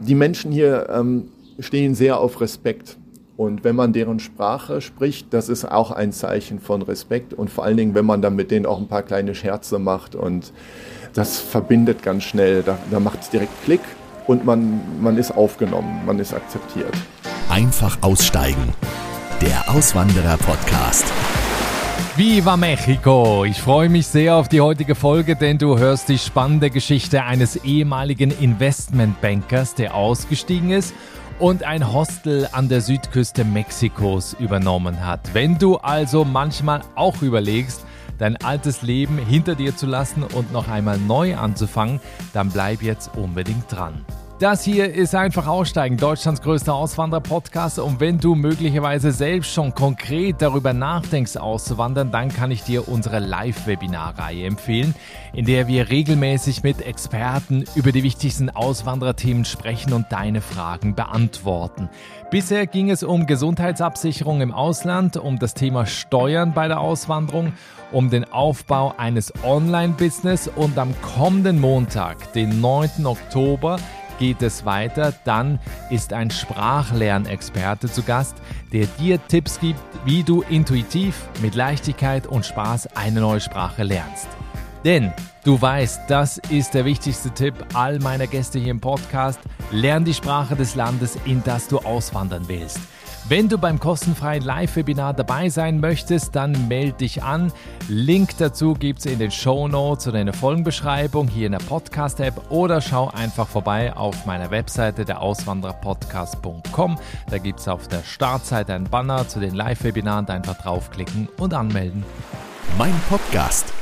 die Menschen hier ähm, stehen sehr auf Respekt. Und wenn man deren Sprache spricht, das ist auch ein Zeichen von Respekt. Und vor allen Dingen, wenn man dann mit denen auch ein paar kleine Scherze macht. Und das verbindet ganz schnell. Da, da macht es direkt Klick und man, man ist aufgenommen, man ist akzeptiert. Einfach aussteigen. Der Auswanderer-Podcast. Viva Mexico! Ich freue mich sehr auf die heutige Folge, denn du hörst die spannende Geschichte eines ehemaligen Investmentbankers, der ausgestiegen ist und ein Hostel an der Südküste Mexikos übernommen hat. Wenn du also manchmal auch überlegst, dein altes Leben hinter dir zu lassen und noch einmal neu anzufangen, dann bleib jetzt unbedingt dran. Das hier ist einfach Aussteigen, Deutschlands größter Auswanderer-Podcast. Und wenn du möglicherweise selbst schon konkret darüber nachdenkst, auszuwandern, dann kann ich dir unsere Live-Webinar-Reihe empfehlen, in der wir regelmäßig mit Experten über die wichtigsten Auswandererthemen sprechen und deine Fragen beantworten. Bisher ging es um Gesundheitsabsicherung im Ausland, um das Thema Steuern bei der Auswanderung, um den Aufbau eines Online-Business und am kommenden Montag, den 9. Oktober, geht es weiter. Dann ist ein Sprachlernexperte zu Gast, der dir Tipps gibt, wie du intuitiv, mit Leichtigkeit und Spaß eine neue Sprache lernst. Denn du weißt, das ist der wichtigste Tipp all meiner Gäste hier im Podcast. Lern die Sprache des Landes, in das du auswandern willst. Wenn du beim kostenfreien Live-Webinar dabei sein möchtest, dann melde dich an. Link dazu gibt es in den Show Notes oder in der Folgenbeschreibung hier in der Podcast-App oder schau einfach vorbei auf meiner Webseite der Auswandererpodcast.com. Da gibt es auf der Startseite einen Banner zu den Live-Webinaren. Einfach draufklicken und anmelden. Mein Podcast.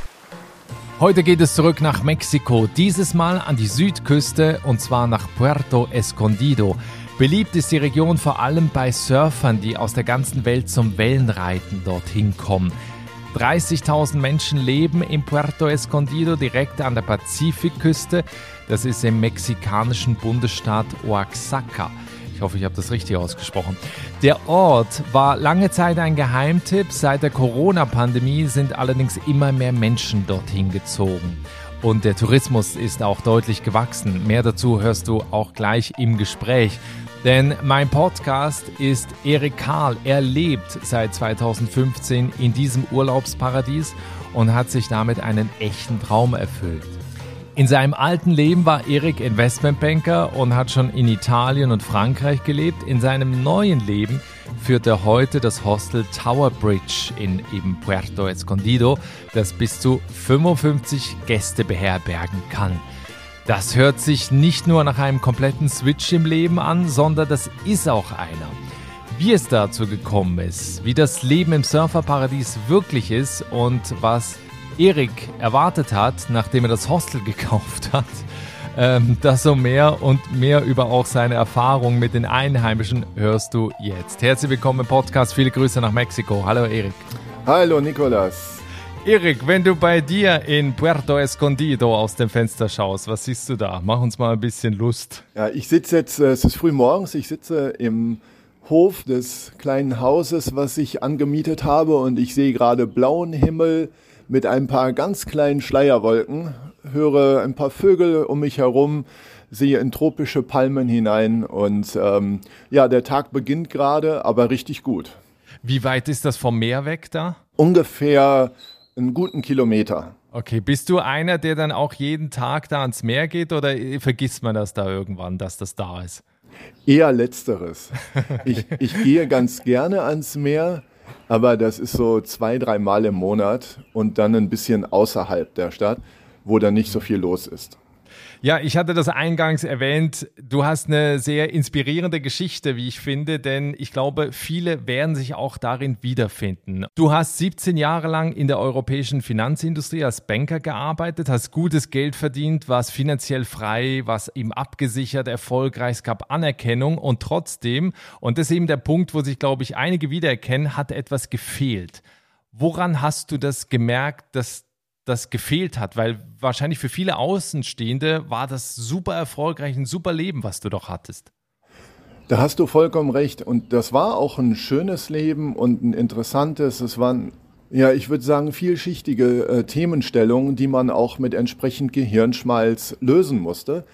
Heute geht es zurück nach Mexiko, dieses Mal an die Südküste und zwar nach Puerto Escondido. Beliebt ist die Region vor allem bei Surfern, die aus der ganzen Welt zum Wellenreiten dorthin kommen. 30.000 Menschen leben in Puerto Escondido direkt an der Pazifikküste. Das ist im mexikanischen Bundesstaat Oaxaca. Ich hoffe, ich habe das richtig ausgesprochen. Der Ort war lange Zeit ein Geheimtipp. Seit der Corona-Pandemie sind allerdings immer mehr Menschen dorthin gezogen. Und der Tourismus ist auch deutlich gewachsen. Mehr dazu hörst du auch gleich im Gespräch. Denn mein Podcast ist Erik Karl. Er lebt seit 2015 in diesem Urlaubsparadies und hat sich damit einen echten Traum erfüllt. In seinem alten Leben war Erik Investmentbanker und hat schon in Italien und Frankreich gelebt. In seinem neuen Leben führt er heute das Hostel Tower Bridge in eben Puerto Escondido, das bis zu 55 Gäste beherbergen kann. Das hört sich nicht nur nach einem kompletten Switch im Leben an, sondern das ist auch einer. Wie es dazu gekommen ist, wie das Leben im Surferparadies wirklich ist und was Erik erwartet hat, nachdem er das Hostel gekauft hat, ähm, das so mehr und mehr über auch seine Erfahrungen mit den Einheimischen hörst du jetzt. Herzlich willkommen im Podcast. Viele Grüße nach Mexiko. Hallo Erik. Hallo Nikolas. Erik, wenn du bei dir in Puerto Escondido aus dem Fenster schaust, was siehst du da? Mach uns mal ein bisschen Lust. Ja, ich sitze jetzt, äh, es ist früh morgens, ich sitze im Hof des kleinen Hauses, was ich angemietet habe und ich sehe gerade blauen Himmel mit ein paar ganz kleinen Schleierwolken, höre ein paar Vögel um mich herum, sehe in tropische Palmen hinein und ähm, ja, der Tag beginnt gerade, aber richtig gut. Wie weit ist das vom Meer weg da? Ungefähr einen guten Kilometer. Okay, bist du einer, der dann auch jeden Tag da ans Meer geht oder vergisst man das da irgendwann, dass das da ist? Eher letzteres. Ich, ich gehe ganz gerne ans Meer, aber das ist so zwei, dreimal im Monat und dann ein bisschen außerhalb der Stadt, wo dann nicht so viel los ist. Ja, ich hatte das eingangs erwähnt. Du hast eine sehr inspirierende Geschichte, wie ich finde, denn ich glaube, viele werden sich auch darin wiederfinden. Du hast 17 Jahre lang in der europäischen Finanzindustrie als Banker gearbeitet, hast gutes Geld verdient, warst finanziell frei, warst eben abgesichert, erfolgreich, es gab Anerkennung und trotzdem, und das ist eben der Punkt, wo sich, glaube ich, einige wiedererkennen, hat etwas gefehlt. Woran hast du das gemerkt, dass das gefehlt hat, weil wahrscheinlich für viele Außenstehende war das super erfolgreich, ein super Leben, was du doch hattest. Da hast du vollkommen recht. Und das war auch ein schönes Leben und ein interessantes. Es waren, ja, ich würde sagen, vielschichtige äh, Themenstellungen, die man auch mit entsprechend Gehirnschmalz lösen musste.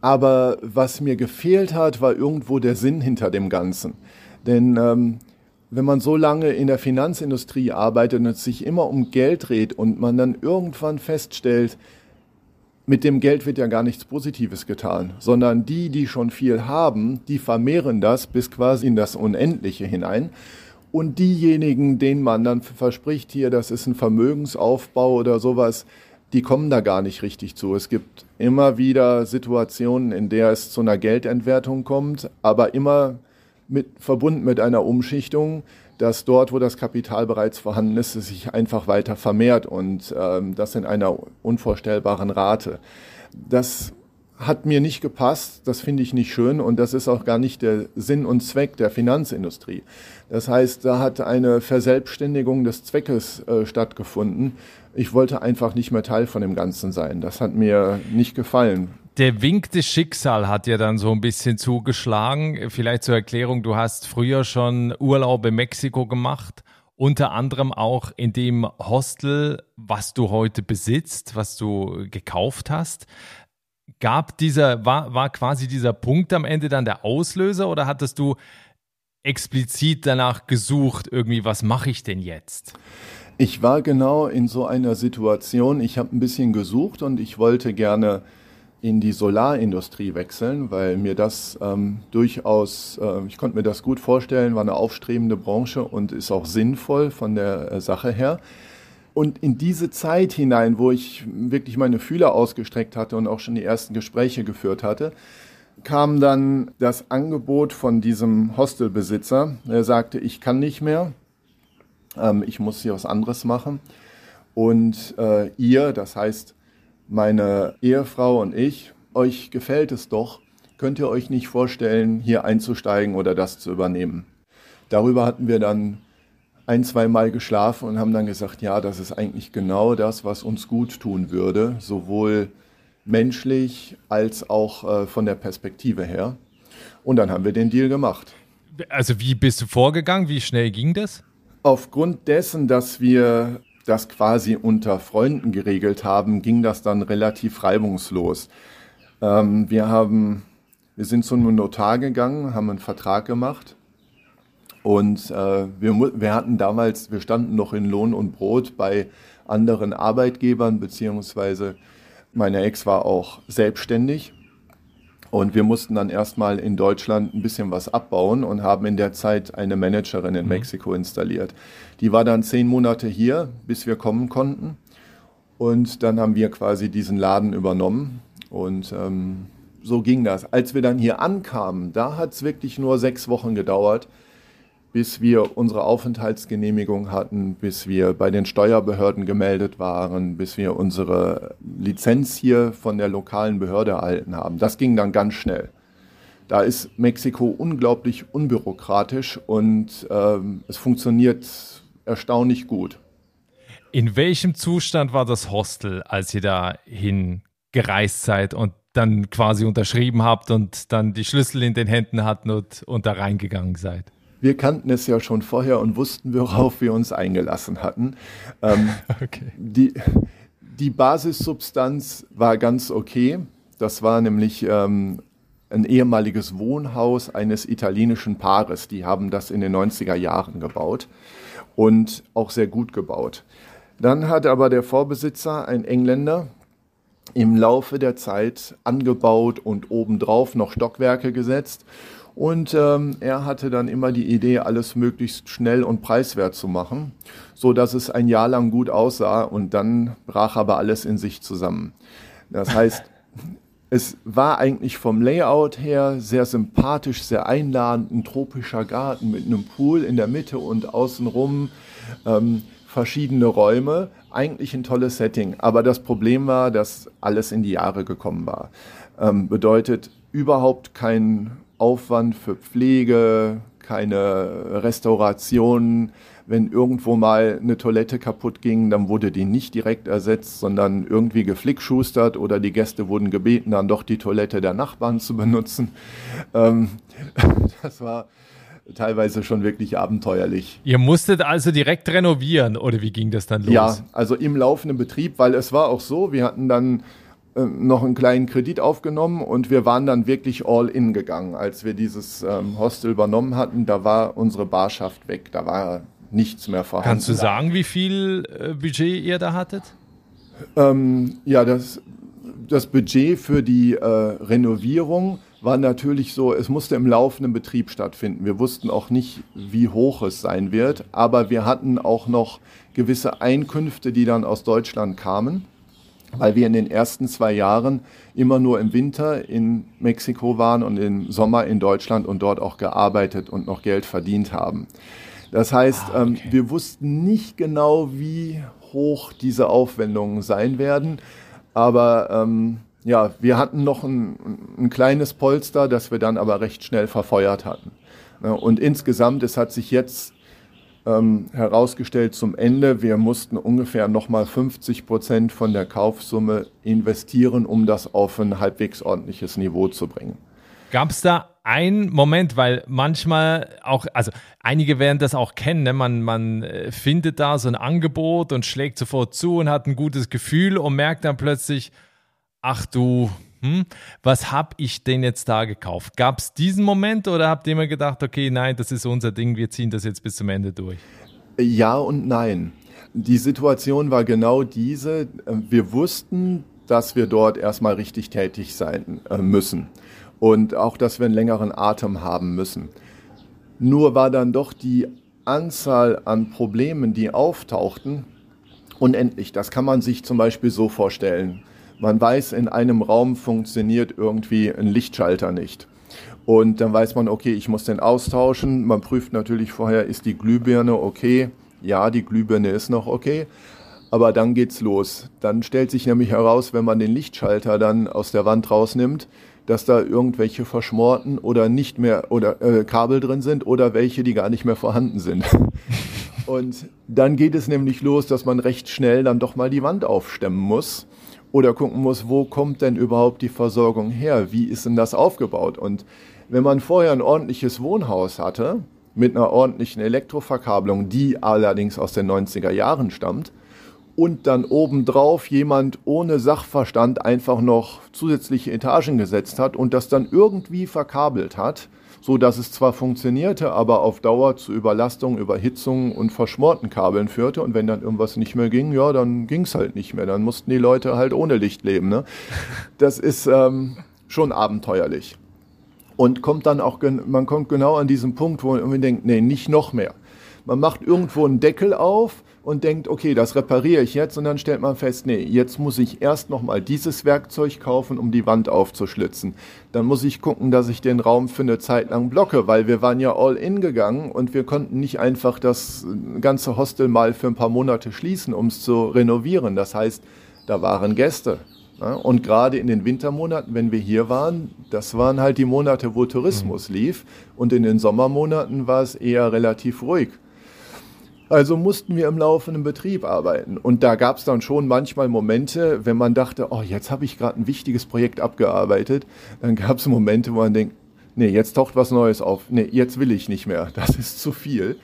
Aber was mir gefehlt hat, war irgendwo der Sinn hinter dem Ganzen. Denn ähm, wenn man so lange in der Finanzindustrie arbeitet und es sich immer um Geld dreht und man dann irgendwann feststellt, mit dem Geld wird ja gar nichts Positives getan, sondern die, die schon viel haben, die vermehren das bis quasi in das Unendliche hinein. Und diejenigen, denen man dann verspricht, hier, das ist ein Vermögensaufbau oder sowas, die kommen da gar nicht richtig zu. Es gibt immer wieder Situationen, in der es zu einer Geldentwertung kommt, aber immer mit, verbunden mit einer Umschichtung, dass dort, wo das Kapital bereits vorhanden ist, es sich einfach weiter vermehrt und ähm, das in einer unvorstellbaren Rate. Das hat mir nicht gepasst, das finde ich nicht schön und das ist auch gar nicht der Sinn und Zweck der Finanzindustrie. Das heißt, da hat eine Verselbstständigung des Zweckes äh, stattgefunden. Ich wollte einfach nicht mehr Teil von dem Ganzen sein. Das hat mir nicht gefallen der Wink des Schicksal hat ja dann so ein bisschen zugeschlagen. Vielleicht zur Erklärung, du hast früher schon Urlaub in Mexiko gemacht, unter anderem auch in dem Hostel, was du heute besitzt, was du gekauft hast. Gab dieser, war, war quasi dieser Punkt am Ende dann der Auslöser oder hattest du explizit danach gesucht, irgendwie, was mache ich denn jetzt? Ich war genau in so einer Situation. Ich habe ein bisschen gesucht und ich wollte gerne in die Solarindustrie wechseln, weil mir das ähm, durchaus, äh, ich konnte mir das gut vorstellen, war eine aufstrebende Branche und ist auch sinnvoll von der äh, Sache her. Und in diese Zeit hinein, wo ich wirklich meine Fühler ausgestreckt hatte und auch schon die ersten Gespräche geführt hatte, kam dann das Angebot von diesem Hostelbesitzer. Er sagte, ich kann nicht mehr, ähm, ich muss hier was anderes machen. Und äh, ihr, das heißt meine Ehefrau und ich, euch gefällt es doch, könnt ihr euch nicht vorstellen, hier einzusteigen oder das zu übernehmen. Darüber hatten wir dann ein, zwei Mal geschlafen und haben dann gesagt, ja, das ist eigentlich genau das, was uns gut tun würde, sowohl menschlich als auch äh, von der Perspektive her. Und dann haben wir den Deal gemacht. Also wie bist du vorgegangen? Wie schnell ging das? Aufgrund dessen, dass wir das quasi unter Freunden geregelt haben, ging das dann relativ reibungslos. Ähm, wir haben, wir sind zu einem Notar gegangen, haben einen Vertrag gemacht und äh, wir, wir hatten damals, wir standen noch in Lohn und Brot bei anderen Arbeitgebern, beziehungsweise meine Ex war auch selbstständig und wir mussten dann erstmal in Deutschland ein bisschen was abbauen und haben in der Zeit eine Managerin in mhm. Mexiko installiert. Die war dann zehn Monate hier, bis wir kommen konnten. Und dann haben wir quasi diesen Laden übernommen. Und ähm, so ging das. Als wir dann hier ankamen, da hat es wirklich nur sechs Wochen gedauert, bis wir unsere Aufenthaltsgenehmigung hatten, bis wir bei den Steuerbehörden gemeldet waren, bis wir unsere Lizenz hier von der lokalen Behörde erhalten haben. Das ging dann ganz schnell. Da ist Mexiko unglaublich unbürokratisch und ähm, es funktioniert erstaunlich gut. In welchem Zustand war das Hostel, als ihr dahin gereist seid und dann quasi unterschrieben habt und dann die Schlüssel in den Händen hatten und, und da reingegangen seid? Wir kannten es ja schon vorher und wussten, worauf wir uns eingelassen hatten. Ähm, okay. die, die Basissubstanz war ganz okay. Das war nämlich ähm, ein ehemaliges Wohnhaus eines italienischen Paares. Die haben das in den 90er Jahren gebaut und auch sehr gut gebaut. Dann hat aber der Vorbesitzer, ein Engländer, im Laufe der Zeit angebaut und obendrauf noch Stockwerke gesetzt und ähm, er hatte dann immer die Idee, alles möglichst schnell und preiswert zu machen, so dass es ein Jahr lang gut aussah und dann brach aber alles in sich zusammen. Das heißt, es war eigentlich vom Layout her sehr sympathisch, sehr einladend, ein tropischer Garten mit einem Pool in der Mitte und außenrum ähm, verschiedene Räume. Eigentlich ein tolles Setting. Aber das Problem war, dass alles in die Jahre gekommen war. Ähm, bedeutet überhaupt kein Aufwand für Pflege, keine Restauration. Wenn irgendwo mal eine Toilette kaputt ging, dann wurde die nicht direkt ersetzt, sondern irgendwie geflickschustert oder die Gäste wurden gebeten, dann doch die Toilette der Nachbarn zu benutzen. Ähm, das war teilweise schon wirklich abenteuerlich. Ihr musstet also direkt renovieren oder wie ging das dann los? Ja, also im laufenden Betrieb, weil es war auch so, wir hatten dann äh, noch einen kleinen Kredit aufgenommen und wir waren dann wirklich all in gegangen. Als wir dieses ähm, Hostel übernommen hatten, da war unsere Barschaft weg, da war nichts mehr vorhanden. Kannst du sagen, wie viel äh, Budget ihr da hattet? Ähm, ja, das, das Budget für die äh, Renovierung war natürlich so, es musste im laufenden Betrieb stattfinden. Wir wussten auch nicht, wie hoch es sein wird, aber wir hatten auch noch gewisse Einkünfte, die dann aus Deutschland kamen, weil wir in den ersten zwei Jahren immer nur im Winter in Mexiko waren und im Sommer in Deutschland und dort auch gearbeitet und noch Geld verdient haben. Das heißt, ah, ähm, okay. ähm, wir wussten nicht genau, wie hoch diese Aufwendungen sein werden, aber ähm, ja, wir hatten noch ein, ein, kleines Polster, das wir dann aber recht schnell verfeuert hatten. Und insgesamt, es hat sich jetzt ähm, herausgestellt zum Ende, wir mussten ungefähr nochmal 50 Prozent von der Kaufsumme investieren, um das auf ein halbwegs ordentliches Niveau zu bringen. Gab es da einen Moment, weil manchmal auch, also einige werden das auch kennen, ne? man, man äh, findet da so ein Angebot und schlägt sofort zu und hat ein gutes Gefühl und merkt dann plötzlich, ach du, hm, was habe ich denn jetzt da gekauft? Gab es diesen Moment oder habt ihr immer gedacht, okay, nein, das ist unser Ding, wir ziehen das jetzt bis zum Ende durch? Ja und nein. Die Situation war genau diese. Wir wussten, dass wir dort erstmal richtig tätig sein äh, müssen und auch, dass wir einen längeren Atem haben müssen. Nur war dann doch die Anzahl an Problemen, die auftauchten, unendlich. Das kann man sich zum Beispiel so vorstellen. Man weiß, in einem Raum funktioniert irgendwie ein Lichtschalter nicht. Und dann weiß man, okay, ich muss den austauschen. Man prüft natürlich vorher, ist die Glühbirne okay? Ja, die Glühbirne ist noch okay. Aber dann geht's los. Dann stellt sich nämlich heraus, wenn man den Lichtschalter dann aus der Wand rausnimmt, dass da irgendwelche verschmorten oder nicht mehr oder äh, Kabel drin sind oder welche, die gar nicht mehr vorhanden sind. Und dann geht es nämlich los, dass man recht schnell dann doch mal die Wand aufstemmen muss oder gucken muss, wo kommt denn überhaupt die Versorgung her? Wie ist denn das aufgebaut? Und wenn man vorher ein ordentliches Wohnhaus hatte, mit einer ordentlichen Elektroverkabelung, die allerdings aus den 90er Jahren stammt, und dann obendrauf jemand ohne Sachverstand einfach noch zusätzliche Etagen gesetzt hat und das dann irgendwie verkabelt hat, so dass es zwar funktionierte, aber auf Dauer zu Überlastung, Überhitzung und verschmorten Kabeln führte. Und wenn dann irgendwas nicht mehr ging, ja, dann ging es halt nicht mehr. Dann mussten die Leute halt ohne Licht leben. Ne? Das ist ähm, schon abenteuerlich. Und kommt dann auch, man kommt genau an diesen Punkt, wo man denkt, nee, nicht noch mehr. Man macht irgendwo einen Deckel auf und denkt, okay, das repariere ich jetzt und dann stellt man fest, nee, jetzt muss ich erst nochmal dieses Werkzeug kaufen, um die Wand aufzuschlitzen. Dann muss ich gucken, dass ich den Raum für eine Zeit lang blocke, weil wir waren ja all in gegangen und wir konnten nicht einfach das ganze Hostel mal für ein paar Monate schließen, um es zu renovieren. Das heißt, da waren Gäste. Und gerade in den Wintermonaten, wenn wir hier waren, das waren halt die Monate, wo Tourismus mhm. lief. Und in den Sommermonaten war es eher relativ ruhig. Also mussten wir im laufenden Betrieb arbeiten. Und da gab es dann schon manchmal Momente, wenn man dachte, oh, jetzt habe ich gerade ein wichtiges Projekt abgearbeitet, dann gab es Momente, wo man denkt, nee, jetzt taucht was Neues auf. Nee, jetzt will ich nicht mehr. Das ist zu viel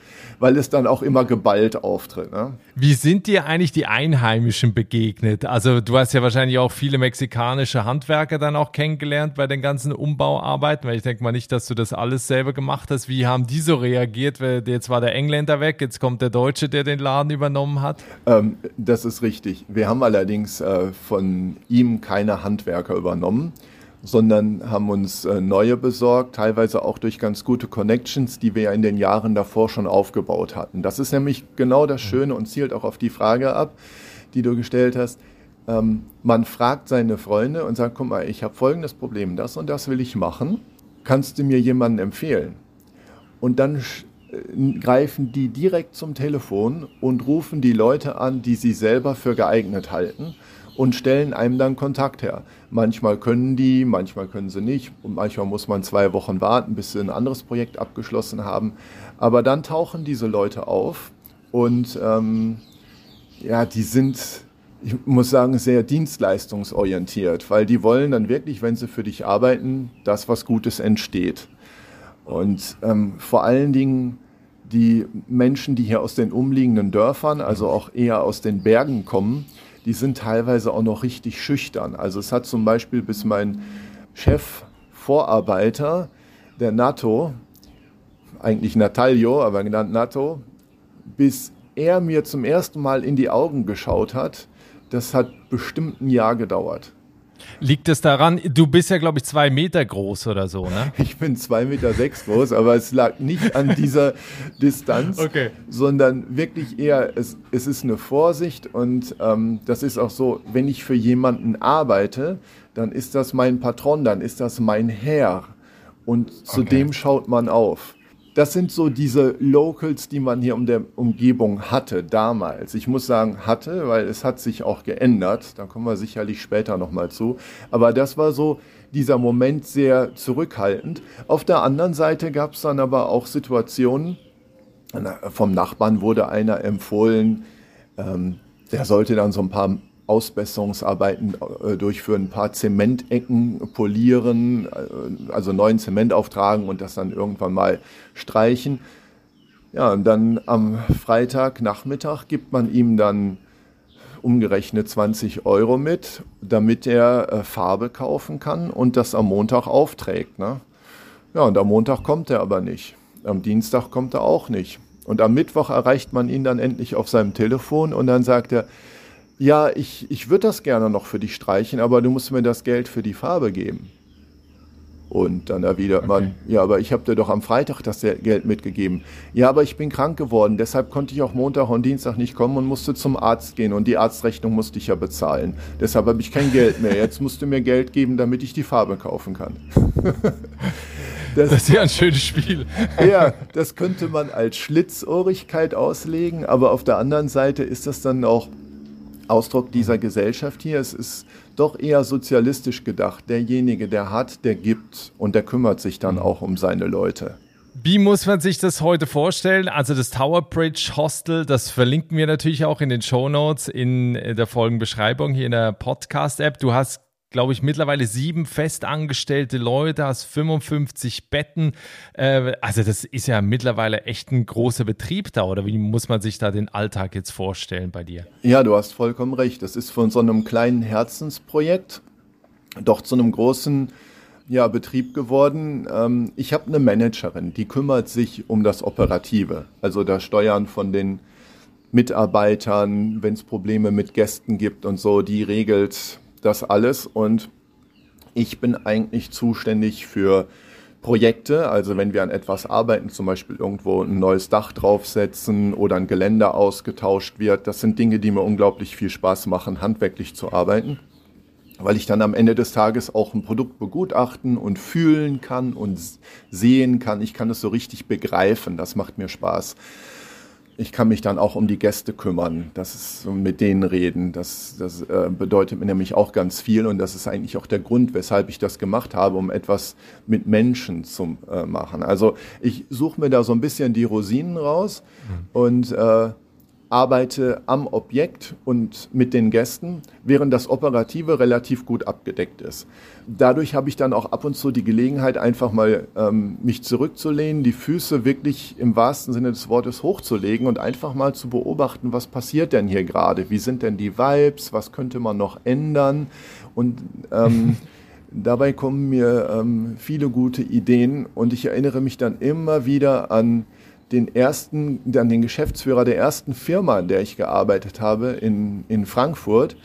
weil es dann auch immer geballt auftritt. Ne? Wie sind dir eigentlich die Einheimischen begegnet? Also du hast ja wahrscheinlich auch viele mexikanische Handwerker dann auch kennengelernt bei den ganzen Umbauarbeiten, weil ich denke mal nicht, dass du das alles selber gemacht hast. Wie haben die so reagiert? Jetzt war der Engländer weg, jetzt kommt der Deutsche, der den Laden übernommen hat. Ähm, das ist richtig. Wir haben allerdings äh, von ihm keine Handwerker übernommen sondern haben uns äh, neue besorgt, teilweise auch durch ganz gute Connections, die wir ja in den Jahren davor schon aufgebaut hatten. Das ist nämlich genau das mhm. Schöne und zielt auch auf die Frage ab, die du gestellt hast. Ähm, man fragt seine Freunde und sagt, guck mal, ich habe folgendes Problem, das und das will ich machen. Kannst du mir jemanden empfehlen? Und dann äh, greifen die direkt zum Telefon und rufen die Leute an, die sie selber für geeignet halten und stellen einem dann Kontakt her. Manchmal können die, manchmal können sie nicht und manchmal muss man zwei Wochen warten, bis sie ein anderes Projekt abgeschlossen haben. Aber dann tauchen diese Leute auf und ähm, ja, die sind, ich muss sagen, sehr dienstleistungsorientiert, weil die wollen dann wirklich, wenn sie für dich arbeiten, dass was Gutes entsteht. Und ähm, vor allen Dingen die Menschen, die hier aus den umliegenden Dörfern, also auch eher aus den Bergen kommen, die sind teilweise auch noch richtig schüchtern. Also es hat zum Beispiel bis mein Chef Vorarbeiter, der NATO, eigentlich Natalio, aber genannt NATO, bis er mir zum ersten Mal in die Augen geschaut hat, das hat bestimmt ein Jahr gedauert. Liegt es daran, du bist ja, glaube ich, zwei Meter groß oder so, ne? Ich bin zwei Meter sechs groß, aber es lag nicht an dieser Distanz, okay. sondern wirklich eher, es, es ist eine Vorsicht und ähm, das ist auch so, wenn ich für jemanden arbeite, dann ist das mein Patron, dann ist das mein Herr und zu okay. dem schaut man auf das sind so diese Locals, die man hier um der Umgebung hatte damals. Ich muss sagen hatte, weil es hat sich auch geändert. Da kommen wir sicherlich später nochmal zu. Aber das war so dieser Moment sehr zurückhaltend. Auf der anderen Seite gab es dann aber auch Situationen, vom Nachbarn wurde einer empfohlen, ähm, der sollte dann so ein paar Ausbesserungsarbeiten äh, durchführen, ein paar Zementecken polieren, äh, also neuen Zement auftragen und das dann irgendwann mal streichen. Ja, und dann am Freitagnachmittag gibt man ihm dann umgerechnet 20 Euro mit, damit er äh, Farbe kaufen kann und das am Montag aufträgt. Ne? Ja, und am Montag kommt er aber nicht. Am Dienstag kommt er auch nicht. Und am Mittwoch erreicht man ihn dann endlich auf seinem Telefon und dann sagt er, ja, ich, ich würde das gerne noch für dich streichen, aber du musst mir das Geld für die Farbe geben. Und dann erwidert okay. man, ja, aber ich habe dir doch am Freitag das Geld mitgegeben. Ja, aber ich bin krank geworden, deshalb konnte ich auch Montag und Dienstag nicht kommen und musste zum Arzt gehen und die Arztrechnung musste ich ja bezahlen. Deshalb habe ich kein Geld mehr. Jetzt musst du mir Geld geben, damit ich die Farbe kaufen kann. Das, das, ist ja ein schönes Spiel. Ja, das könnte man als Schlitzohrigkeit auslegen, aber auf der anderen Seite ist das dann auch Ausdruck dieser Gesellschaft hier. Es ist doch eher sozialistisch gedacht. Derjenige, der hat, der gibt und der kümmert sich dann auch um seine Leute. Wie muss man sich das heute vorstellen? Also das Tower Bridge Hostel, das verlinken wir natürlich auch in den Show Notes in der Folgenbeschreibung hier in der Podcast-App. Du hast glaube ich, mittlerweile sieben festangestellte Leute, hast 55 Betten. Äh, also das ist ja mittlerweile echt ein großer Betrieb da, oder wie muss man sich da den Alltag jetzt vorstellen bei dir? Ja, du hast vollkommen recht. Das ist von so einem kleinen Herzensprojekt doch zu einem großen ja, Betrieb geworden. Ähm, ich habe eine Managerin, die kümmert sich um das Operative, also das Steuern von den Mitarbeitern, wenn es Probleme mit Gästen gibt und so, die regelt das alles und ich bin eigentlich zuständig für Projekte, also wenn wir an etwas arbeiten, zum Beispiel irgendwo ein neues Dach draufsetzen oder ein Geländer ausgetauscht wird, das sind Dinge, die mir unglaublich viel Spaß machen, handwerklich zu arbeiten, weil ich dann am Ende des Tages auch ein Produkt begutachten und fühlen kann und sehen kann. Ich kann es so richtig begreifen, das macht mir Spaß ich kann mich dann auch um die Gäste kümmern, das ist mit denen reden. Das, das äh, bedeutet mir nämlich auch ganz viel und das ist eigentlich auch der Grund, weshalb ich das gemacht habe, um etwas mit Menschen zu äh, machen. Also ich suche mir da so ein bisschen die Rosinen raus mhm. und äh, arbeite am Objekt und mit den Gästen, während das Operative relativ gut abgedeckt ist. Dadurch habe ich dann auch ab und zu die Gelegenheit, einfach mal ähm, mich zurückzulehnen, die Füße wirklich im wahrsten Sinne des Wortes hochzulegen und einfach mal zu beobachten, was passiert denn hier gerade? Wie sind denn die Vibes? Was könnte man noch ändern? Und ähm, dabei kommen mir ähm, viele gute Ideen und ich erinnere mich dann immer wieder an den ersten, dann den Geschäftsführer der ersten Firma, in der ich gearbeitet habe, in, in Frankfurt.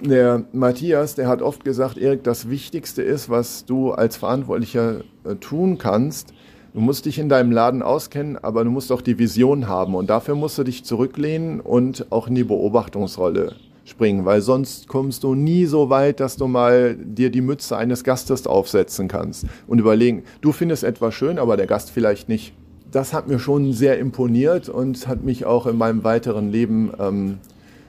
Der Matthias, der hat oft gesagt, Erik, das Wichtigste ist, was du als Verantwortlicher äh, tun kannst. Du musst dich in deinem Laden auskennen, aber du musst auch die Vision haben. Und dafür musst du dich zurücklehnen und auch in die Beobachtungsrolle springen, weil sonst kommst du nie so weit, dass du mal dir die Mütze eines Gastes aufsetzen kannst und überlegen, du findest etwas schön, aber der Gast vielleicht nicht das hat mir schon sehr imponiert und hat mich auch in meinem weiteren Leben ähm,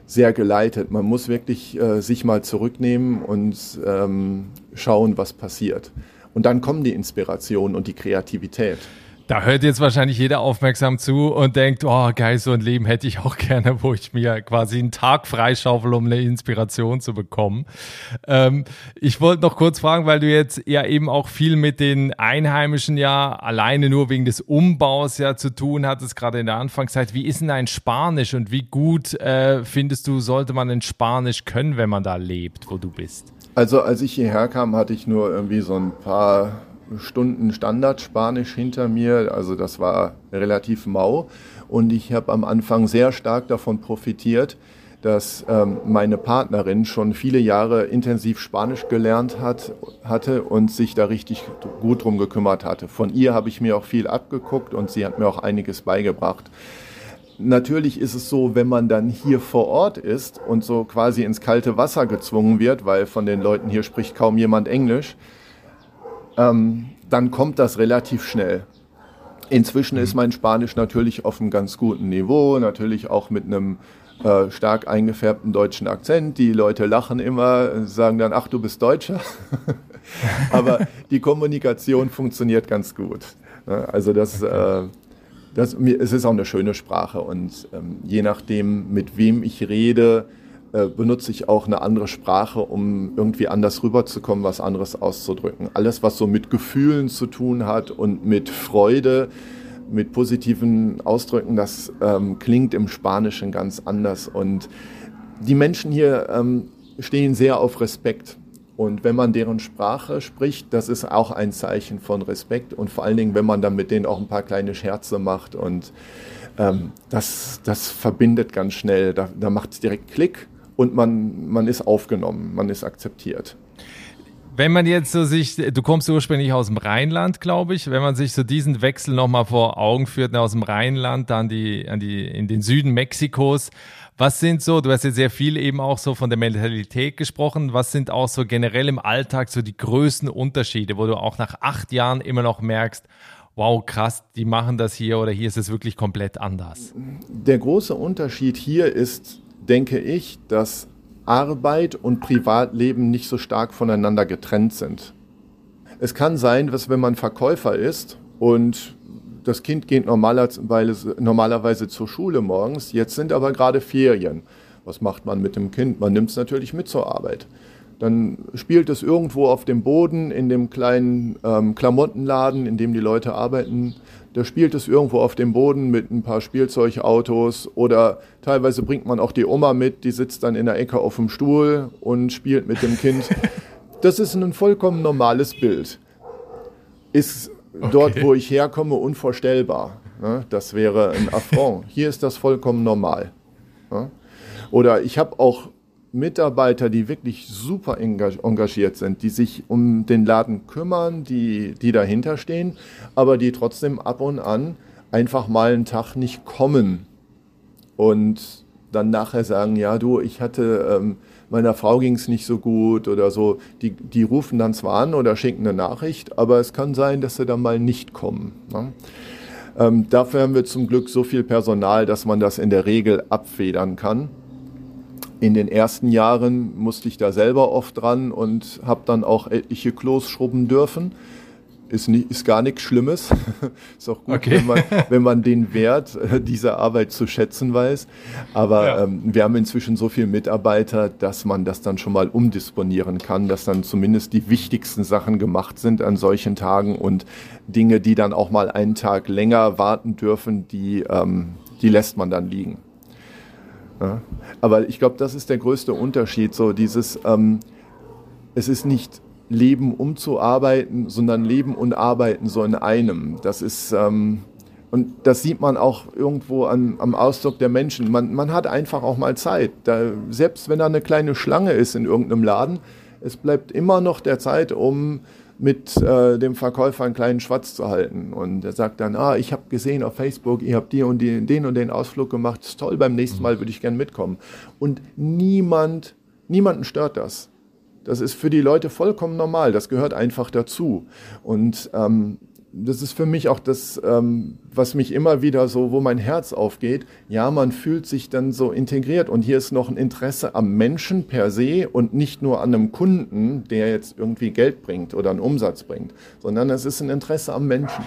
sehr geleitet. Man muss wirklich äh, sich mal zurücknehmen und ähm, schauen, was passiert. Und dann kommen die Inspirationen und die Kreativität. Da hört jetzt wahrscheinlich jeder aufmerksam zu und denkt, oh geil, so ein Leben hätte ich auch gerne, wo ich mir quasi einen Tag freischaufel, um eine Inspiration zu bekommen. Ähm, ich wollte noch kurz fragen, weil du jetzt ja eben auch viel mit den Einheimischen ja alleine nur wegen des Umbaus ja zu tun hattest, gerade in der Anfangszeit. Wie ist denn dein Spanisch und wie gut äh, findest du, sollte man in Spanisch können, wenn man da lebt, wo du bist? Also als ich hierher kam, hatte ich nur irgendwie so ein paar Stunden Standardspanisch hinter mir. Also das war relativ mau. Und ich habe am Anfang sehr stark davon profitiert, dass ähm, meine Partnerin schon viele Jahre intensiv Spanisch gelernt hat, hatte und sich da richtig gut drum gekümmert hatte. Von ihr habe ich mir auch viel abgeguckt und sie hat mir auch einiges beigebracht. Natürlich ist es so, wenn man dann hier vor Ort ist und so quasi ins kalte Wasser gezwungen wird, weil von den Leuten hier spricht kaum jemand Englisch, ähm, dann kommt das relativ schnell. Inzwischen ist mhm. mein Spanisch natürlich auf einem ganz guten Niveau, natürlich auch mit einem äh, stark eingefärbten deutschen Akzent. Die Leute lachen immer, sagen dann, ach, du bist Deutscher. Aber die Kommunikation funktioniert ganz gut. Also das, äh, das, es ist auch eine schöne Sprache und ähm, je nachdem, mit wem ich rede, äh, benutze ich auch eine andere Sprache, um irgendwie anders rüberzukommen, was anderes auszudrücken. Alles, was so mit Gefühlen zu tun hat und mit Freude, mit positiven Ausdrücken, das ähm, klingt im Spanischen ganz anders. Und die Menschen hier ähm, stehen sehr auf Respekt. Und wenn man deren Sprache spricht, das ist auch ein Zeichen von Respekt. Und vor allen Dingen, wenn man dann mit denen auch ein paar kleine Scherze macht. Und ähm, das, das verbindet ganz schnell. Da, da macht es direkt Klick und man, man ist aufgenommen, man ist akzeptiert. Wenn man jetzt so sich, du kommst ursprünglich aus dem Rheinland, glaube ich, wenn man sich so diesen Wechsel nochmal vor Augen führt, aus dem Rheinland dann die, an die, in den Süden Mexikos, was sind so, du hast jetzt sehr viel eben auch so von der Mentalität gesprochen, was sind auch so generell im Alltag so die größten Unterschiede, wo du auch nach acht Jahren immer noch merkst, wow, krass, die machen das hier oder hier ist es wirklich komplett anders? Der große Unterschied hier ist, denke ich, dass Arbeit und Privatleben nicht so stark voneinander getrennt sind. Es kann sein, dass wenn man Verkäufer ist und das Kind geht normalerweise, zur Schule morgens, jetzt sind aber gerade Ferien. Was macht man mit dem Kind? Man nimmt es natürlich mit zur Arbeit. Dann spielt es irgendwo auf dem Boden in dem kleinen ähm, Klamottenladen, in dem die Leute arbeiten. Da spielt es irgendwo auf dem Boden mit ein paar Spielzeugautos oder teilweise bringt man auch die Oma mit, die sitzt dann in der Ecke auf dem Stuhl und spielt mit dem Kind. Das ist ein vollkommen normales Bild. Ist okay. dort, wo ich herkomme, unvorstellbar. Ne? Das wäre ein Affront. Hier ist das vollkommen normal. Ne? Oder ich habe auch Mitarbeiter, die wirklich super engagiert sind, die sich um den Laden kümmern, die, die dahinter stehen, aber die trotzdem ab und an einfach mal einen Tag nicht kommen und dann nachher sagen, ja du, ich hatte, ähm, meiner Frau ging es nicht so gut oder so. Die, die rufen dann zwar an oder schicken eine Nachricht, aber es kann sein, dass sie dann mal nicht kommen. Ne? Ähm, dafür haben wir zum Glück so viel Personal, dass man das in der Regel abfedern kann in den ersten Jahren musste ich da selber oft dran und habe dann auch etliche Klos schrubben dürfen. Ist, nicht, ist gar nichts Schlimmes. ist auch gut, okay. wenn, man, wenn man den Wert äh, dieser Arbeit zu schätzen weiß. Aber ja. ähm, wir haben inzwischen so viele Mitarbeiter, dass man das dann schon mal umdisponieren kann, dass dann zumindest die wichtigsten Sachen gemacht sind an solchen Tagen und Dinge, die dann auch mal einen Tag länger warten dürfen, die, ähm, die lässt man dann liegen. Ja? Aber ich glaube, das ist der größte Unterschied. So dieses, ähm, es ist nicht Leben um zu arbeiten, sondern Leben und Arbeiten so in einem. Das ist ähm, und das sieht man auch irgendwo an, am Ausdruck der Menschen. Man, man hat einfach auch mal Zeit. Da, selbst wenn da eine kleine Schlange ist in irgendeinem Laden, es bleibt immer noch der Zeit, um mit äh, dem Verkäufer einen kleinen Schwatz zu halten. Und er sagt dann, ah, ich habe gesehen auf Facebook, ihr habt die und die, den und den Ausflug gemacht, ist toll, beim nächsten Mal würde ich gern mitkommen. Und niemand, niemanden stört das. Das ist für die Leute vollkommen normal, das gehört einfach dazu. Und ähm, das ist für mich auch das, ähm, was mich immer wieder so, wo mein Herz aufgeht. Ja, man fühlt sich dann so integriert und hier ist noch ein Interesse am Menschen per se und nicht nur an einem Kunden, der jetzt irgendwie Geld bringt oder einen Umsatz bringt, sondern es ist ein Interesse am Menschen.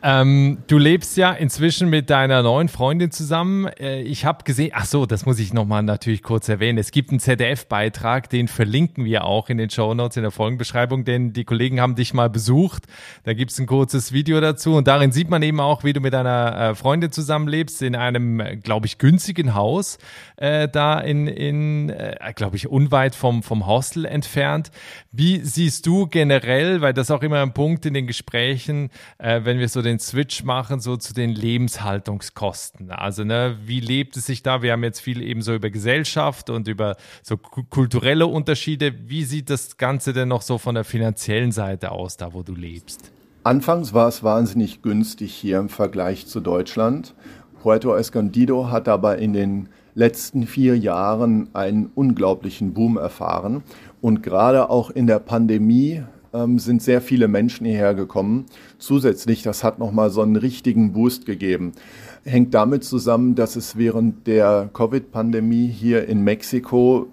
Ähm, du lebst ja inzwischen mit deiner neuen Freundin zusammen. Äh, ich habe gesehen, ach so, das muss ich nochmal natürlich kurz erwähnen. Es gibt einen ZDF-Beitrag, den verlinken wir auch in den Show Notes in der Folgenbeschreibung, denn die Kollegen haben dich mal besucht. Da gibt's ein kurzes Video dazu und darin sieht man eben auch, wie du mit deiner äh, Freundin zusammenlebst in einem, äh, glaube ich, günstigen Haus, äh, da in, in äh, glaube ich, unweit vom, vom Hostel entfernt. Wie siehst du generell, weil das auch immer ein Punkt in den Gesprächen, äh, wenn wir so den Switch machen, so zu den Lebenshaltungskosten. Also, ne, wie lebt es sich da? Wir haben jetzt viel eben so über Gesellschaft und über so kulturelle Unterschiede. Wie sieht das Ganze denn noch so von der finanziellen Seite aus, da wo du lebst? Anfangs war es wahnsinnig günstig hier im Vergleich zu Deutschland. Puerto Escondido hat aber in den letzten vier Jahren einen unglaublichen Boom erfahren. Und gerade auch in der Pandemie ähm, sind sehr viele Menschen hierher gekommen. Zusätzlich, das hat nochmal so einen richtigen Boost gegeben. Hängt damit zusammen, dass es während der Covid-Pandemie hier in Mexiko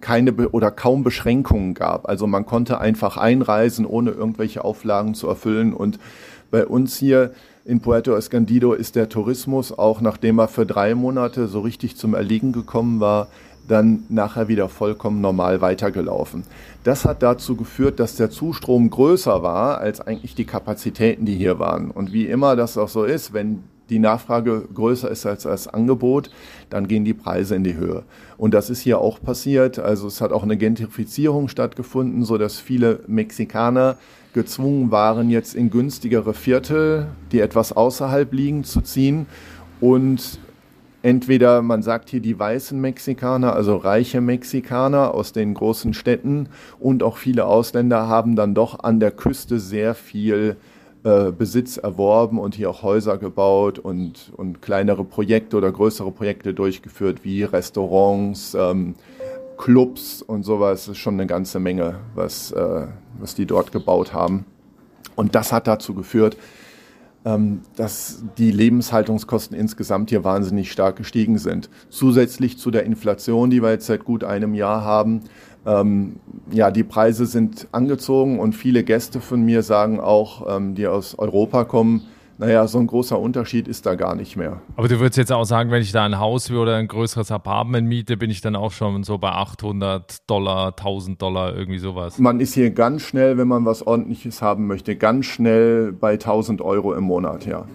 keine oder kaum Beschränkungen gab. Also man konnte einfach einreisen, ohne irgendwelche Auflagen zu erfüllen. Und bei uns hier in Puerto Escondido ist der Tourismus, auch nachdem er für drei Monate so richtig zum Erliegen gekommen war, dann nachher wieder vollkommen normal weitergelaufen. Das hat dazu geführt, dass der Zustrom größer war als eigentlich die Kapazitäten, die hier waren. Und wie immer das auch so ist, wenn die Nachfrage größer ist als das Angebot, dann gehen die Preise in die Höhe. Und das ist hier auch passiert. Also es hat auch eine Gentrifizierung stattgefunden, so dass viele Mexikaner gezwungen waren, jetzt in günstigere Viertel, die etwas außerhalb liegen, zu ziehen und entweder man sagt hier die weißen Mexikaner, also reiche Mexikaner aus den großen Städten und auch viele Ausländer haben dann doch an der Küste sehr viel äh, Besitz erworben und hier auch Häuser gebaut und, und kleinere Projekte oder größere Projekte durchgeführt, wie Restaurants, ähm, Clubs und sowas. Das ist schon eine ganze Menge, was, äh, was die dort gebaut haben. Und das hat dazu geführt, dass die Lebenshaltungskosten insgesamt hier wahnsinnig stark gestiegen sind. Zusätzlich zu der Inflation, die wir jetzt seit gut einem Jahr haben, ähm, ja, die Preise sind angezogen und viele Gäste von mir sagen auch, ähm, die aus Europa kommen, naja, so ein großer Unterschied ist da gar nicht mehr. Aber du würdest jetzt auch sagen, wenn ich da ein Haus oder ein größeres Apartment miete, bin ich dann auch schon so bei 800 Dollar, 1000 Dollar, irgendwie sowas. Man ist hier ganz schnell, wenn man was Ordentliches haben möchte, ganz schnell bei 1000 Euro im Monat, ja.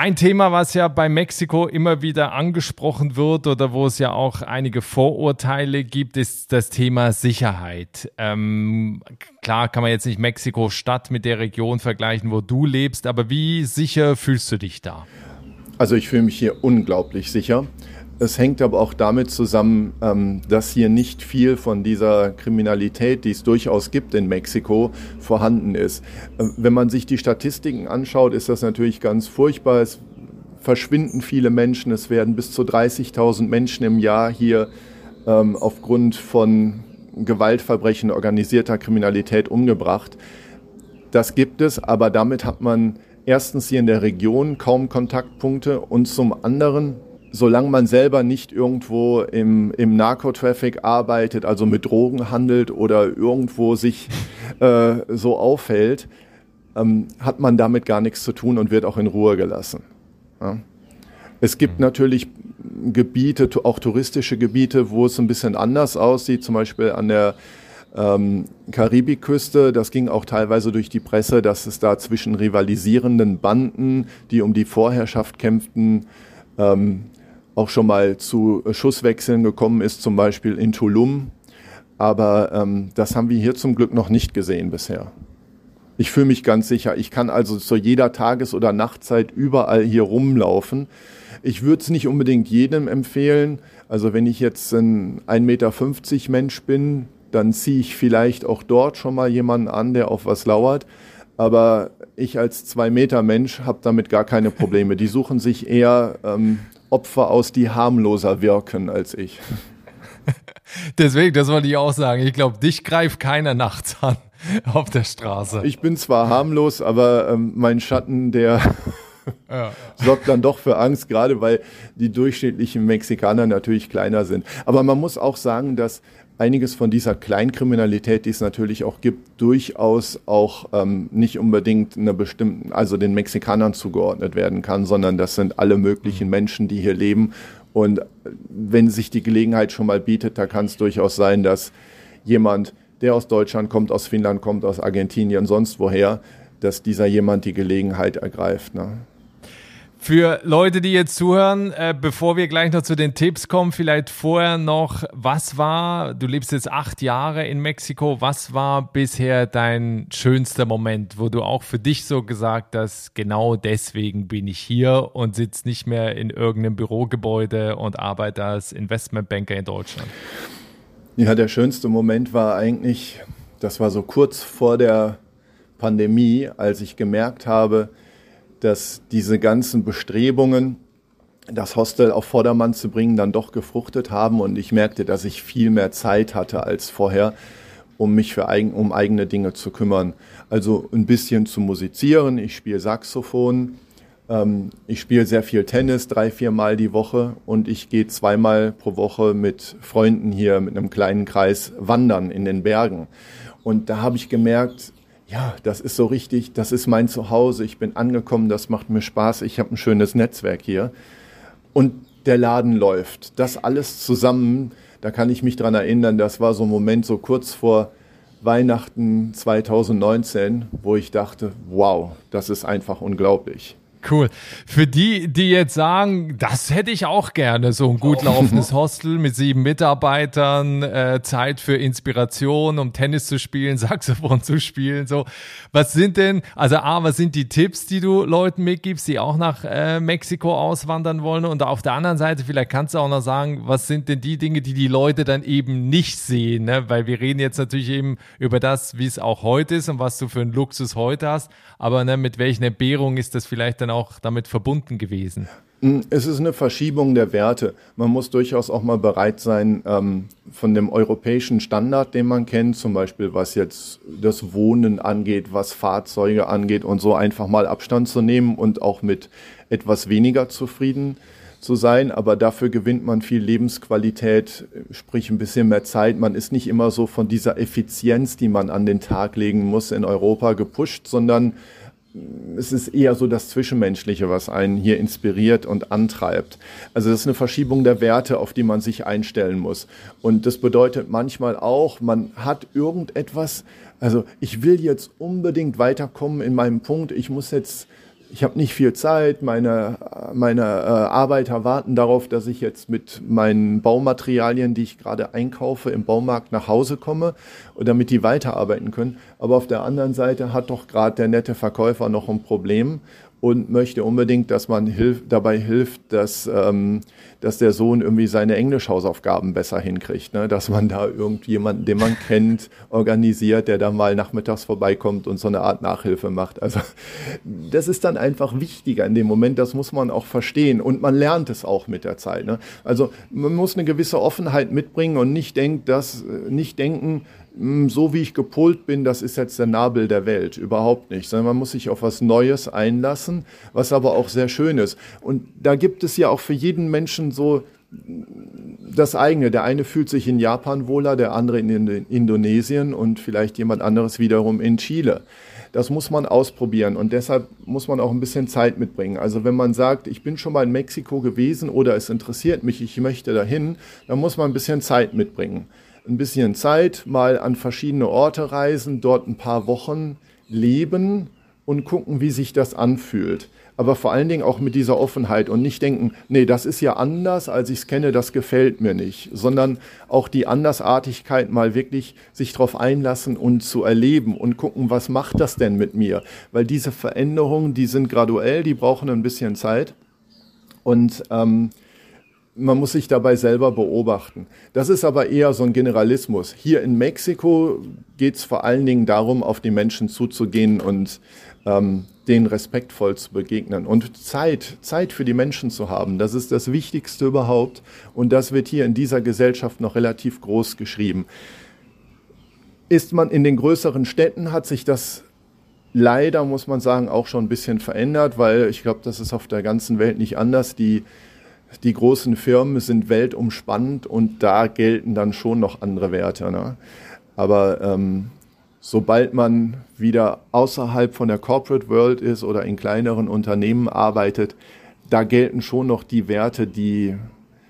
Ein Thema, was ja bei Mexiko immer wieder angesprochen wird oder wo es ja auch einige Vorurteile gibt, ist das Thema Sicherheit. Ähm, klar kann man jetzt nicht Mexiko-Stadt mit der Region vergleichen, wo du lebst, aber wie sicher fühlst du dich da? Also ich fühle mich hier unglaublich sicher. Es hängt aber auch damit zusammen, ähm, dass hier nicht viel von dieser Kriminalität, die es durchaus gibt in Mexiko, vorhanden ist. Äh, wenn man sich die Statistiken anschaut, ist das natürlich ganz furchtbar. Es verschwinden viele Menschen. Es werden bis zu 30.000 Menschen im Jahr hier ähm, aufgrund von Gewaltverbrechen, organisierter Kriminalität umgebracht. Das gibt es, aber damit hat man erstens hier in der Region kaum Kontaktpunkte und zum anderen solange man selber nicht irgendwo im, im Narcotraffic arbeitet, also mit Drogen handelt oder irgendwo sich äh, so aufhält, ähm, hat man damit gar nichts zu tun und wird auch in Ruhe gelassen. Ja. Es gibt mhm. natürlich Gebiete, auch touristische Gebiete, wo es ein bisschen anders aussieht, zum Beispiel an der ähm, Karibikküste. Das ging auch teilweise durch die Presse, dass es da zwischen rivalisierenden Banden, die um die Vorherrschaft kämpften, ähm, auch schon mal zu Schusswechseln gekommen ist, zum Beispiel in Tulum. Aber ähm, das haben wir hier zum Glück noch nicht gesehen bisher. Ich fühle mich ganz sicher. Ich kann also zu jeder Tages- oder Nachtzeit überall hier rumlaufen. Ich würde es nicht unbedingt jedem empfehlen. Also wenn ich jetzt ein 1,50 Meter Mensch bin, dann ziehe ich vielleicht auch dort schon mal jemanden an, der auf was lauert. Aber ich als zwei Meter Mensch habe damit gar keine Probleme. Die suchen sich eher ähm, Opfer aus, die harmloser wirken als ich. Deswegen, das wollte ich auch sagen. Ich glaube, dich greift keiner nachts an auf der Straße. Ich bin zwar harmlos, aber ähm, mein Schatten, der ja. sorgt dann doch für Angst, gerade weil die durchschnittlichen Mexikaner natürlich kleiner sind. Aber man muss auch sagen, dass einiges von dieser Kleinkriminalität, die es natürlich auch gibt, durchaus auch ähm, nicht unbedingt einer bestimmten, also den Mexikanern zugeordnet werden kann, sondern das sind alle möglichen Menschen, die hier leben. Und wenn sich die Gelegenheit schon mal bietet, da kann es durchaus sein, dass jemand, der aus Deutschland kommt, aus Finnland kommt, aus Argentinien, sonst woher, dass dieser jemand die Gelegenheit ergreift. Ne? Für Leute, die jetzt zuhören, äh, bevor wir gleich noch zu den Tipps kommen, vielleicht vorher noch, was war, du lebst jetzt acht Jahre in Mexiko, was war bisher dein schönster Moment, wo du auch für dich so gesagt hast, genau deswegen bin ich hier und sitze nicht mehr in irgendeinem Bürogebäude und arbeite als Investmentbanker in Deutschland? Ja, der schönste Moment war eigentlich, das war so kurz vor der Pandemie, als ich gemerkt habe, dass diese ganzen Bestrebungen, das Hostel auf Vordermann zu bringen, dann doch gefruchtet haben und ich merkte, dass ich viel mehr Zeit hatte als vorher, um mich für eigen, um eigene Dinge zu kümmern. Also ein bisschen zu musizieren, ich spiele Saxophon, ähm, ich spiele sehr viel Tennis, drei, vier Mal die Woche und ich gehe zweimal pro Woche mit Freunden hier mit einem kleinen Kreis wandern in den Bergen. Und da habe ich gemerkt, ja, das ist so richtig, das ist mein Zuhause, ich bin angekommen, das macht mir Spaß, ich habe ein schönes Netzwerk hier. Und der Laden läuft. Das alles zusammen, da kann ich mich dran erinnern, das war so ein Moment so kurz vor Weihnachten 2019, wo ich dachte, wow, das ist einfach unglaublich. Cool. Für die, die jetzt sagen, das hätte ich auch gerne, so ein gut laufendes Hostel mit sieben Mitarbeitern, äh, Zeit für Inspiration, um Tennis zu spielen, Saxophon zu spielen, so. Was sind denn, also A, was sind die Tipps, die du Leuten mitgibst, die auch nach äh, Mexiko auswandern wollen? Und auf der anderen Seite, vielleicht kannst du auch noch sagen, was sind denn die Dinge, die die Leute dann eben nicht sehen, ne? Weil wir reden jetzt natürlich eben über das, wie es auch heute ist und was du für einen Luxus heute hast. Aber ne, mit welchen Entbehrungen ist das vielleicht dann auch damit verbunden gewesen? Mm, es ist eine Verschiebung der Werte. Man muss durchaus auch mal bereit sein, ähm, von dem europäischen Standard, den man kennt, zum Beispiel was jetzt das Wohnen angeht, was Fahrzeuge angeht und so einfach mal Abstand zu nehmen und auch mit etwas weniger zufrieden zu sein. Aber dafür gewinnt man viel Lebensqualität, sprich ein bisschen mehr Zeit. Man ist nicht immer so von dieser Effizienz, die man an den Tag legen muss, in Europa gepusht, sondern es ist eher so das Zwischenmenschliche, was einen hier inspiriert und antreibt. Also das ist eine Verschiebung der Werte, auf die man sich einstellen muss. Und das bedeutet manchmal auch, man hat irgendetwas, also ich will jetzt unbedingt weiterkommen in meinem Punkt, ich muss jetzt ich habe nicht viel Zeit, meine, meine äh, Arbeiter warten darauf, dass ich jetzt mit meinen Baumaterialien, die ich gerade einkaufe, im Baumarkt nach Hause komme, damit die weiterarbeiten können. Aber auf der anderen Seite hat doch gerade der nette Verkäufer noch ein Problem und möchte unbedingt, dass man hilf, dabei hilft, dass, ähm, dass der Sohn irgendwie seine Englischhausaufgaben besser hinkriegt. Ne? Dass man da irgendjemanden, den man kennt, organisiert, der da mal nachmittags vorbeikommt und so eine Art Nachhilfe macht. Also das ist dann einfach wichtiger in dem Moment, das muss man auch verstehen und man lernt es auch mit der Zeit. Ne? Also man muss eine gewisse Offenheit mitbringen und nicht, denkt, dass, nicht denken, hm, so wie ich gepolt bin, das ist jetzt der Nabel der Welt. Überhaupt nicht. Sondern man muss sich auf was Neues einlassen, was aber auch sehr schön ist. Und da gibt es ja auch für jeden Menschen so das eigene. Der eine fühlt sich in Japan wohler, der andere in Indonesien und vielleicht jemand anderes wiederum in Chile. Das muss man ausprobieren und deshalb muss man auch ein bisschen Zeit mitbringen. Also wenn man sagt, ich bin schon mal in Mexiko gewesen oder es interessiert mich, ich möchte dahin, dann muss man ein bisschen Zeit mitbringen ein bisschen Zeit, mal an verschiedene Orte reisen, dort ein paar Wochen leben und gucken, wie sich das anfühlt. Aber vor allen Dingen auch mit dieser Offenheit und nicht denken, nee, das ist ja anders, als ich es kenne, das gefällt mir nicht, sondern auch die Andersartigkeit mal wirklich sich darauf einlassen und zu erleben und gucken, was macht das denn mit mir? Weil diese Veränderungen, die sind graduell, die brauchen ein bisschen Zeit. Und ähm, man muss sich dabei selber beobachten. Das ist aber eher so ein Generalismus. Hier in Mexiko geht es vor allen Dingen darum, auf die Menschen zuzugehen und ähm, denen respektvoll zu begegnen und Zeit, Zeit für die Menschen zu haben. Das ist das Wichtigste überhaupt und das wird hier in dieser Gesellschaft noch relativ groß geschrieben. Ist man in den größeren Städten, hat sich das leider, muss man sagen, auch schon ein bisschen verändert, weil ich glaube, das ist auf der ganzen Welt nicht anders. Die die großen Firmen sind weltumspannend und da gelten dann schon noch andere Werte. Ne? Aber ähm, sobald man wieder außerhalb von der Corporate World ist oder in kleineren Unternehmen arbeitet, da gelten schon noch die Werte, die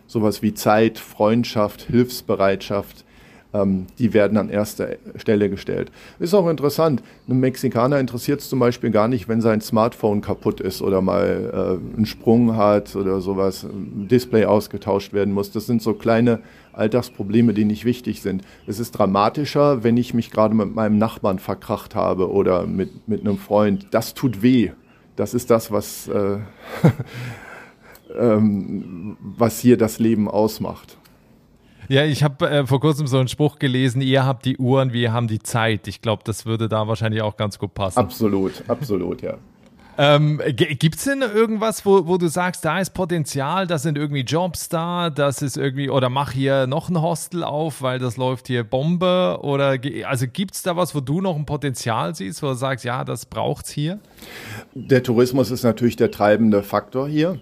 sowas wie Zeit, Freundschaft, Hilfsbereitschaft, ähm, die werden an erster Stelle gestellt. Ist auch interessant. Ein Mexikaner interessiert es zum Beispiel gar nicht, wenn sein Smartphone kaputt ist oder mal äh, einen Sprung hat oder sowas, ein Display ausgetauscht werden muss. Das sind so kleine Alltagsprobleme, die nicht wichtig sind. Es ist dramatischer, wenn ich mich gerade mit meinem Nachbarn verkracht habe oder mit, mit einem Freund. Das tut weh. Das ist das, was, äh, ähm, was hier das Leben ausmacht. Ja, ich habe äh, vor kurzem so einen Spruch gelesen, ihr habt die Uhren, wir haben die Zeit. Ich glaube, das würde da wahrscheinlich auch ganz gut passen. Absolut, absolut, ja. Ähm, Gibt es denn irgendwas, wo, wo du sagst, da ist Potenzial, da sind irgendwie Jobs da, das ist irgendwie, oder mach hier noch ein Hostel auf, weil das läuft hier Bombe? Oder also gibt es da was, wo du noch ein Potenzial siehst, wo du sagst, ja, das braucht es hier? Der Tourismus ist natürlich der treibende Faktor hier.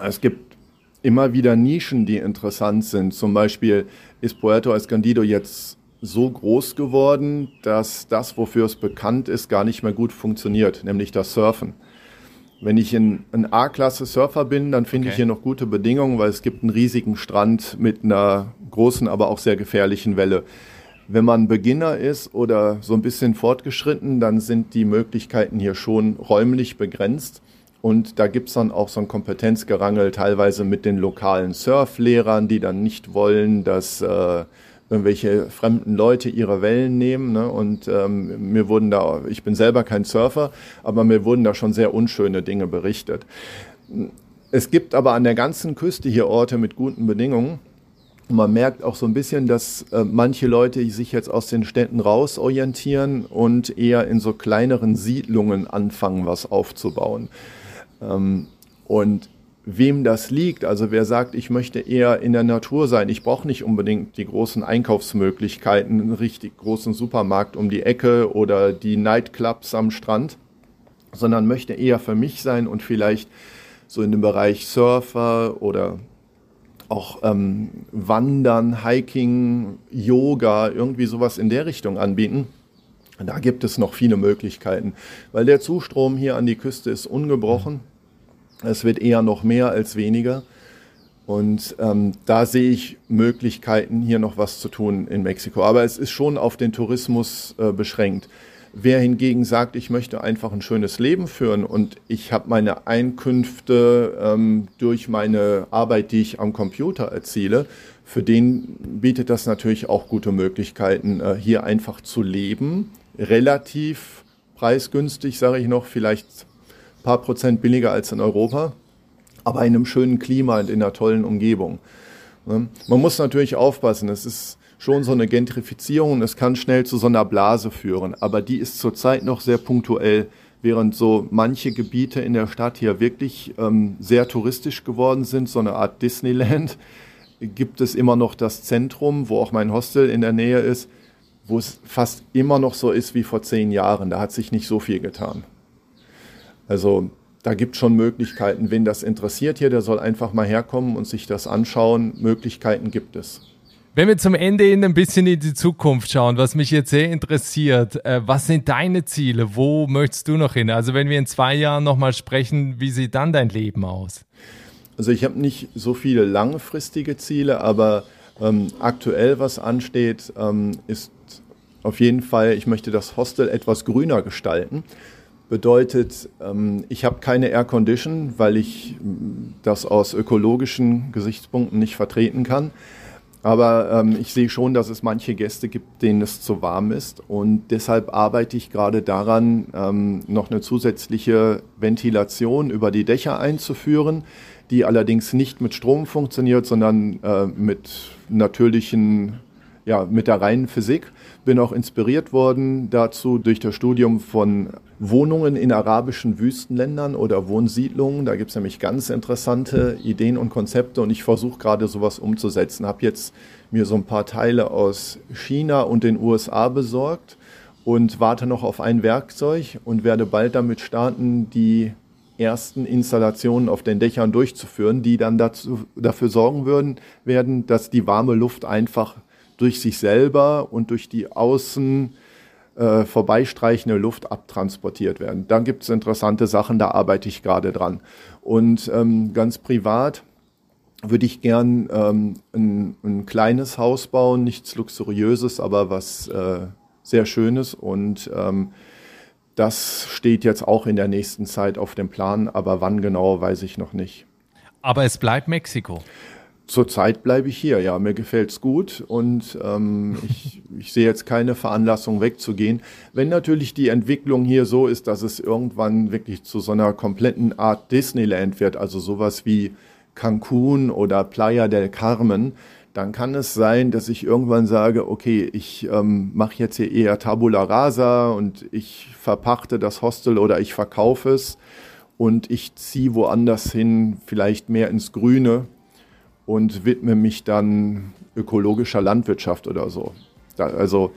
Es gibt immer wieder Nischen, die interessant sind. Zum Beispiel ist Puerto Escondido jetzt so groß geworden, dass das, wofür es bekannt ist, gar nicht mehr gut funktioniert, nämlich das Surfen. Wenn ich ein, ein A-Klasse Surfer bin, dann finde okay. ich hier noch gute Bedingungen, weil es gibt einen riesigen Strand mit einer großen, aber auch sehr gefährlichen Welle. Wenn man Beginner ist oder so ein bisschen fortgeschritten, dann sind die Möglichkeiten hier schon räumlich begrenzt. Und da gibt es dann auch so ein Kompetenzgerangel teilweise mit den lokalen Surflehrern, die dann nicht wollen, dass äh, irgendwelche fremden Leute ihre Wellen nehmen. Ne? Und ähm, mir wurden da, ich bin selber kein Surfer, aber mir wurden da schon sehr unschöne Dinge berichtet. Es gibt aber an der ganzen Küste hier Orte mit guten Bedingungen. Man merkt auch so ein bisschen, dass äh, manche Leute sich jetzt aus den Städten rausorientieren und eher in so kleineren Siedlungen anfangen, was aufzubauen. Ähm, und wem das liegt, also wer sagt, ich möchte eher in der Natur sein, ich brauche nicht unbedingt die großen Einkaufsmöglichkeiten, einen richtig großen Supermarkt um die Ecke oder die Nightclubs am Strand, sondern möchte eher für mich sein und vielleicht so in dem Bereich Surfer oder auch ähm, Wandern, Hiking, Yoga, irgendwie sowas in der Richtung anbieten. Da gibt es noch viele Möglichkeiten, weil der Zustrom hier an die Küste ist ungebrochen. Es wird eher noch mehr als weniger. Und ähm, da sehe ich Möglichkeiten, hier noch was zu tun in Mexiko. Aber es ist schon auf den Tourismus äh, beschränkt. Wer hingegen sagt, ich möchte einfach ein schönes Leben führen und ich habe meine Einkünfte ähm, durch meine Arbeit, die ich am Computer erziele, für den bietet das natürlich auch gute Möglichkeiten, äh, hier einfach zu leben. Relativ preisgünstig, sage ich noch, vielleicht paar Prozent billiger als in Europa, aber in einem schönen Klima und in einer tollen Umgebung. Ne? Man muss natürlich aufpassen, es ist schon so eine Gentrifizierung, es kann schnell zu so einer Blase führen, aber die ist zurzeit noch sehr punktuell, während so manche Gebiete in der Stadt hier wirklich ähm, sehr touristisch geworden sind, so eine Art Disneyland, gibt es immer noch das Zentrum, wo auch mein Hostel in der Nähe ist, wo es fast immer noch so ist wie vor zehn Jahren. Da hat sich nicht so viel getan. Also da gibt es schon Möglichkeiten. Wen das interessiert hier, der soll einfach mal herkommen und sich das anschauen. Möglichkeiten gibt es. Wenn wir zum Ende hin ein bisschen in die Zukunft schauen, was mich jetzt sehr interessiert, äh, was sind deine Ziele? Wo möchtest du noch hin? Also wenn wir in zwei Jahren nochmal sprechen, wie sieht dann dein Leben aus? Also ich habe nicht so viele langfristige Ziele, aber ähm, aktuell was ansteht, ähm, ist auf jeden Fall, ich möchte das Hostel etwas grüner gestalten. Bedeutet, ähm, ich habe keine Air Condition, weil ich das aus ökologischen Gesichtspunkten nicht vertreten kann. Aber ähm, ich sehe schon, dass es manche Gäste gibt, denen es zu warm ist. Und deshalb arbeite ich gerade daran, ähm, noch eine zusätzliche Ventilation über die Dächer einzuführen, die allerdings nicht mit Strom funktioniert, sondern äh, mit natürlichen, ja, mit der reinen Physik. Bin auch inspiriert worden dazu durch das Studium von Wohnungen in arabischen Wüstenländern oder Wohnsiedlungen. Da gibt es nämlich ganz interessante Ideen und Konzepte und ich versuche gerade sowas umzusetzen. Habe jetzt mir so ein paar Teile aus China und den USA besorgt und warte noch auf ein Werkzeug und werde bald damit starten, die ersten Installationen auf den Dächern durchzuführen, die dann dazu, dafür sorgen würden, werden, dass die warme Luft einfach durch sich selber und durch die außen äh, vorbeistreichende Luft abtransportiert werden. Da gibt es interessante Sachen, da arbeite ich gerade dran. Und ähm, ganz privat würde ich gern ähm, ein, ein, kleines Haus bauen, nichts Luxuriöses, aber was äh, sehr Schönes. Und ähm, das steht jetzt auch in der nächsten Zeit auf dem Plan, aber wann genau, weiß ich noch nicht. Aber es bleibt Mexiko. Zurzeit bleibe ich hier, ja, mir gefällt's gut und ähm, ich, ich sehe jetzt keine Veranlassung wegzugehen. Wenn natürlich die Entwicklung hier so ist, dass es irgendwann wirklich zu so einer kompletten Art Disneyland wird, also sowas wie Cancun oder Playa del Carmen, dann kann es sein, dass ich irgendwann sage, okay, ich ähm, mache jetzt hier eher Tabula Rasa und ich verpachte das Hostel oder ich verkaufe es und ich ziehe woanders hin, vielleicht mehr ins Grüne und widme mich dann ökologischer Landwirtschaft oder so. Da, also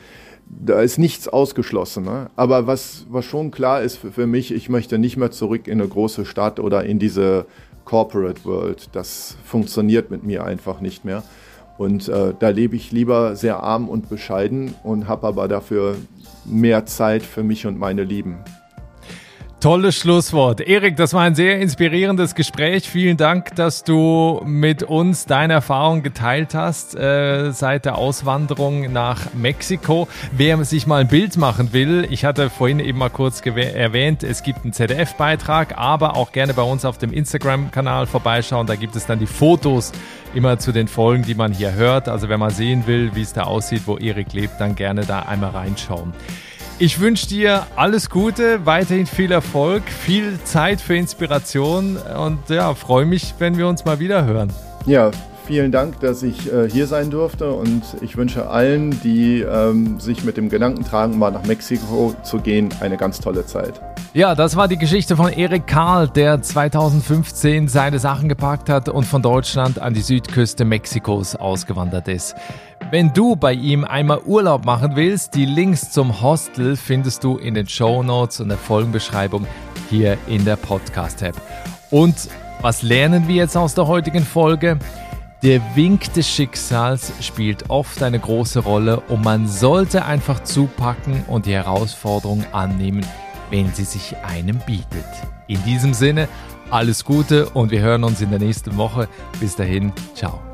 da ist nichts ausgeschlossen. Ne? Aber was, was schon klar ist für, für mich, ich möchte nicht mehr zurück in eine große Stadt oder in diese Corporate World. Das funktioniert mit mir einfach nicht mehr. Und äh, da lebe ich lieber sehr arm und bescheiden und habe aber dafür mehr Zeit für mich und meine Lieben. Tolles Schlusswort. Erik, das war ein sehr inspirierendes Gespräch. Vielen Dank, dass du mit uns deine Erfahrungen geteilt hast äh, seit der Auswanderung nach Mexiko. Wer sich mal ein Bild machen will, ich hatte vorhin eben mal kurz erwähnt, es gibt einen ZDF-Beitrag, aber auch gerne bei uns auf dem Instagram-Kanal vorbeischauen. Da gibt es dann die Fotos immer zu den Folgen, die man hier hört. Also wenn man sehen will, wie es da aussieht, wo Erik lebt, dann gerne da einmal reinschauen. Ich wünsche dir alles Gute, weiterhin viel Erfolg, viel Zeit für Inspiration und ja, freue mich, wenn wir uns mal wieder hören. Ja, vielen Dank, dass ich äh, hier sein durfte und ich wünsche allen, die ähm, sich mit dem Gedanken tragen, mal nach Mexiko zu gehen, eine ganz tolle Zeit. Ja, das war die Geschichte von Erik Karl, der 2015 seine Sachen gepackt hat und von Deutschland an die Südküste Mexikos ausgewandert ist. Wenn du bei ihm einmal Urlaub machen willst, die Links zum Hostel findest du in den Show Notes und der Folgenbeschreibung hier in der Podcast-App. Und was lernen wir jetzt aus der heutigen Folge? Der Wink des Schicksals spielt oft eine große Rolle und man sollte einfach zupacken und die Herausforderung annehmen, wenn sie sich einem bietet. In diesem Sinne, alles Gute und wir hören uns in der nächsten Woche. Bis dahin, ciao.